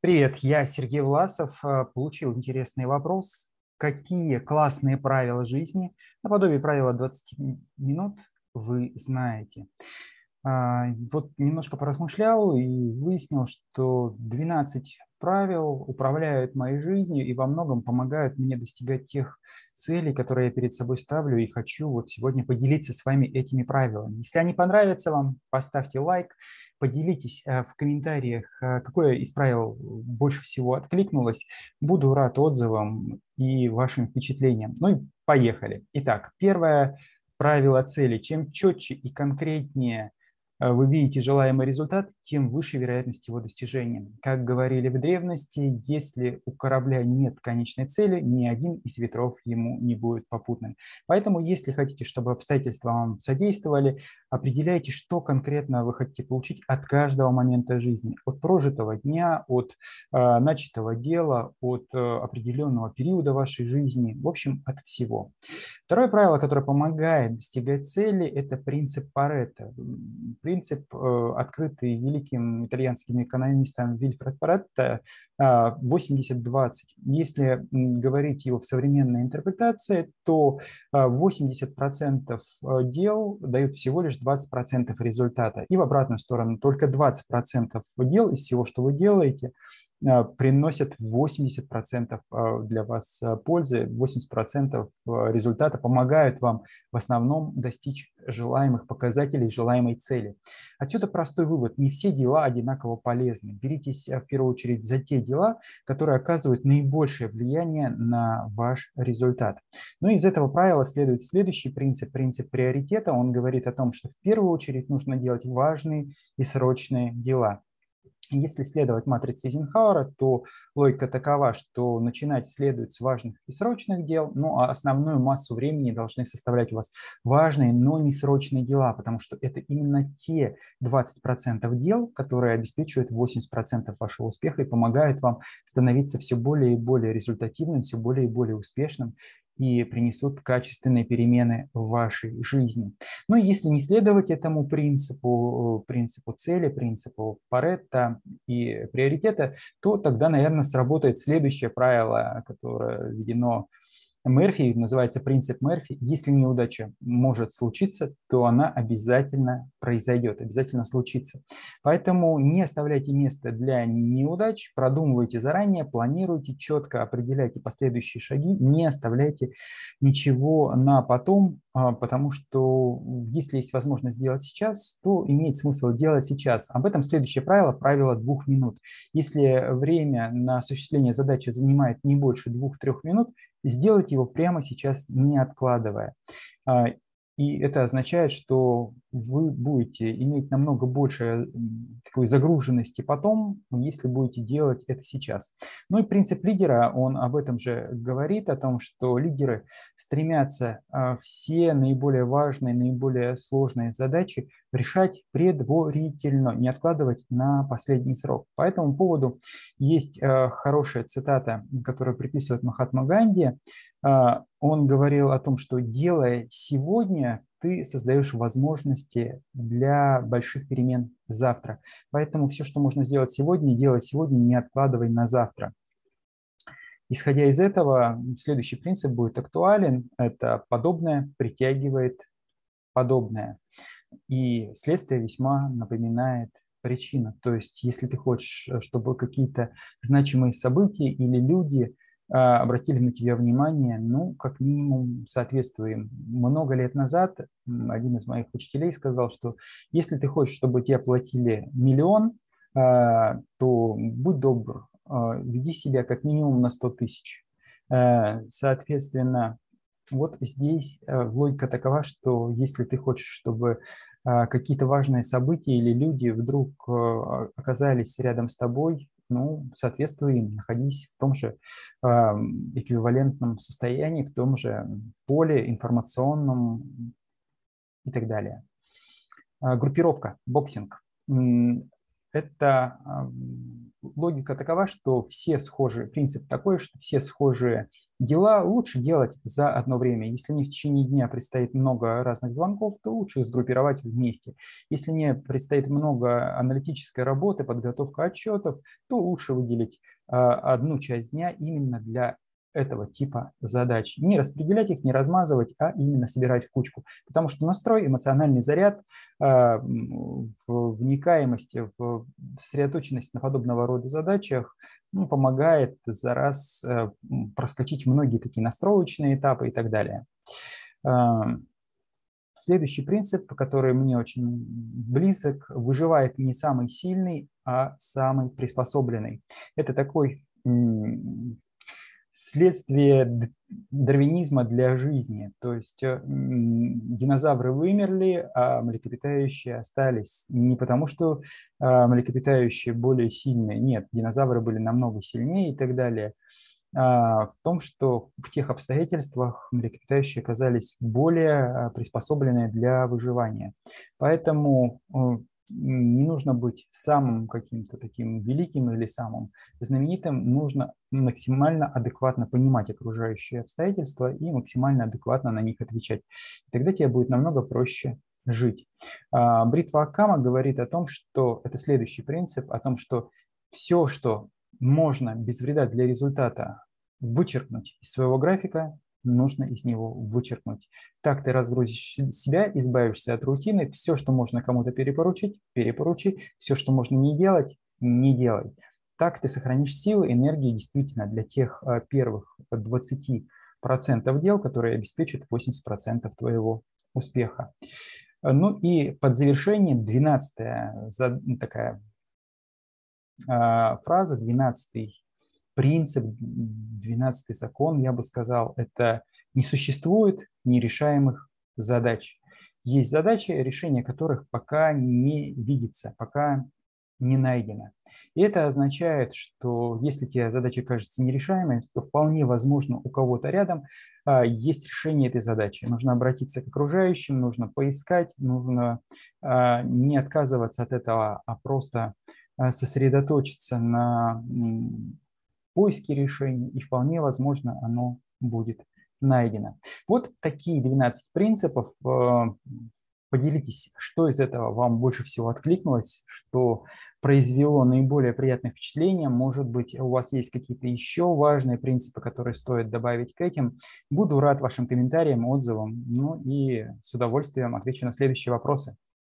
Привет, я Сергей Власов. Э, получил интересный вопрос. Какие классные правила жизни, наподобие правила 20 минут, вы знаете? А, вот немножко поразмышлял и выяснил, что 12 правил управляют моей жизнью и во многом помогают мне достигать тех целей, которые я перед собой ставлю и хочу вот сегодня поделиться с вами этими правилами. Если они понравятся вам, поставьте лайк, Поделитесь э, в комментариях, э, какое из правил больше всего откликнулось. Буду рад отзывам и вашим впечатлениям. Ну и поехали. Итак, первое правило цели. Чем четче и конкретнее вы видите желаемый результат, тем выше вероятность его достижения. Как говорили в древности, если у корабля нет конечной цели, ни один из ветров ему не будет попутным. Поэтому, если хотите, чтобы обстоятельства вам содействовали, определяйте, что конкретно вы хотите получить от каждого момента жизни. От прожитого дня, от э, начатого дела, от э, определенного периода вашей жизни, в общем, от всего. Второе правило, которое помогает достигать цели, это принцип Паретта принцип, э, открытый великим итальянским экономистом Вильфред Паретто, 80-20. Если говорить его в современной интерпретации, то 80% э, дел дают всего лишь 20% результата. И в обратную сторону, только 20% дел из всего, что вы делаете, Э, приносят 80% э, для вас э, пользы, 80% результата помогают вам в основном достичь желаемых показателей, желаемой цели. Отсюда простой вывод. Не все дела одинаково полезны. Беритесь в первую очередь за те дела, которые оказывают наибольшее влияние на ваш результат. Ну и из этого правила следует следующий принцип, принцип приоритета. Он говорит о том, что в первую очередь нужно делать важные и срочные дела. Если следовать матрице Эйзенхауэра, то логика такова, что начинать следует с важных и срочных дел, ну а основную массу времени должны составлять у вас важные, но не срочные дела, потому что это именно те 20% дел, которые обеспечивают 80% вашего успеха и помогают вам становиться все более и более результативным, все более и более успешным и принесут качественные перемены в вашей жизни. Но если не следовать этому принципу, принципу цели, принципу Паретта и приоритета, то тогда, наверное, сработает следующее правило, которое введено Мерфи, называется принцип Мерфи. Если неудача может случиться, то она обязательно произойдет, обязательно случится. Поэтому не оставляйте места для неудач, продумывайте заранее, планируйте четко, определяйте последующие шаги, не оставляйте ничего на потом, а, потому что если есть возможность сделать сейчас, то имеет смысл делать сейчас. Об этом следующее правило, правило двух минут. Если время на осуществление задачи занимает не больше двух-трех минут, сделать его прямо сейчас, не откладывая. А, и это означает, что вы будете иметь намного больше такой загруженности потом, если будете делать это сейчас. Ну и принцип лидера, он об этом же говорит, о том, что лидеры стремятся а, все наиболее важные, наиболее сложные задачи решать предварительно, не откладывать на последний срок. По этому поводу есть а, хорошая цитата, которую приписывает Махатма Ганди. А, он говорил о том, что делая сегодня, ты создаешь возможности для больших перемен завтра. Поэтому все, что можно сделать сегодня, делай сегодня, не откладывай на завтра. Исходя из этого, следующий принцип будет актуален. Это подобное притягивает подобное. И следствие весьма напоминает причину. То есть, если ты хочешь, чтобы какие-то значимые события или люди – а, обратили на тебя внимание, ну, как минимум, соответствуем. Много лет назад один из моих учителей сказал, что если ты хочешь, чтобы тебе платили миллион, а, то будь добр, а, веди себя как минимум на 100 тысяч. Соответственно, вот здесь логика такова, что если ты хочешь, чтобы какие-то важные события или люди вдруг оказались рядом с тобой, ну, соответствуй им, находись в том же э, эквивалентном состоянии, в том же поле информационном и так далее. Э, группировка, боксинг. Это э, логика такова, что все схожие, принцип такой, что все схожие Дела лучше делать за одно время. Если не в течение дня предстоит много разных звонков, то лучше сгруппировать вместе. Если не предстоит много аналитической работы, подготовка отчетов, то лучше выделить а, одну часть дня именно для этого типа задач. Не распределять их, не размазывать, а именно собирать в кучку. Потому что настрой, эмоциональный заряд, а, вникаемость, в сосредоточенность на подобного рода задачах ну, помогает за раз э, проскочить многие такие настроечные этапы и так далее. А, следующий принцип, который мне очень близок, выживает не самый сильный, а самый приспособленный. Это такой следствие дарвинизма для жизни. То есть э, динозавры вымерли, а млекопитающие остались. Не потому, что а, млекопитающие более сильные. Нет, динозавры были намного сильнее и так далее. А в том, что в тех обстоятельствах млекопитающие оказались более а, приспособлены для выживания. Поэтому э, не нужно быть самым каким-то таким великим или самым знаменитым, нужно максимально адекватно понимать окружающие обстоятельства и максимально адекватно на них отвечать. Тогда тебе будет намного проще жить. А, Бритва Акама говорит о том, что это следующий принцип, о том, что все, что можно без вреда для результата вычеркнуть из своего графика, нужно из него вычеркнуть. Так ты разгрузишь себя, избавишься от рутины. Все, что можно кому-то перепоручить, перепоручи. Все, что можно не делать, не делай. Так ты сохранишь силы, энергии действительно для тех а, первых 20% дел, которые обеспечат 80% твоего успеха. Ну и под завершение 12 такая а, фраза, 12 принцип, 12 закон, я бы сказал, это не существует нерешаемых задач. Есть задачи, решение которых пока не видится, пока не найдено. И это означает, что если тебе задача кажется нерешаемой, то вполне возможно у кого-то рядом а, есть решение этой задачи. Нужно обратиться к окружающим, нужно поискать, нужно а, не отказываться от этого, а просто а, сосредоточиться на поиске решений, и вполне возможно оно будет найдено. Вот такие 12 принципов. Э, поделитесь, что из этого вам больше всего откликнулось, что произвело наиболее приятное впечатление. Может быть, у вас есть какие-то еще важные принципы, которые стоит добавить к этим. Буду рад вашим комментариям, отзывам. Ну и с удовольствием отвечу на следующие вопросы.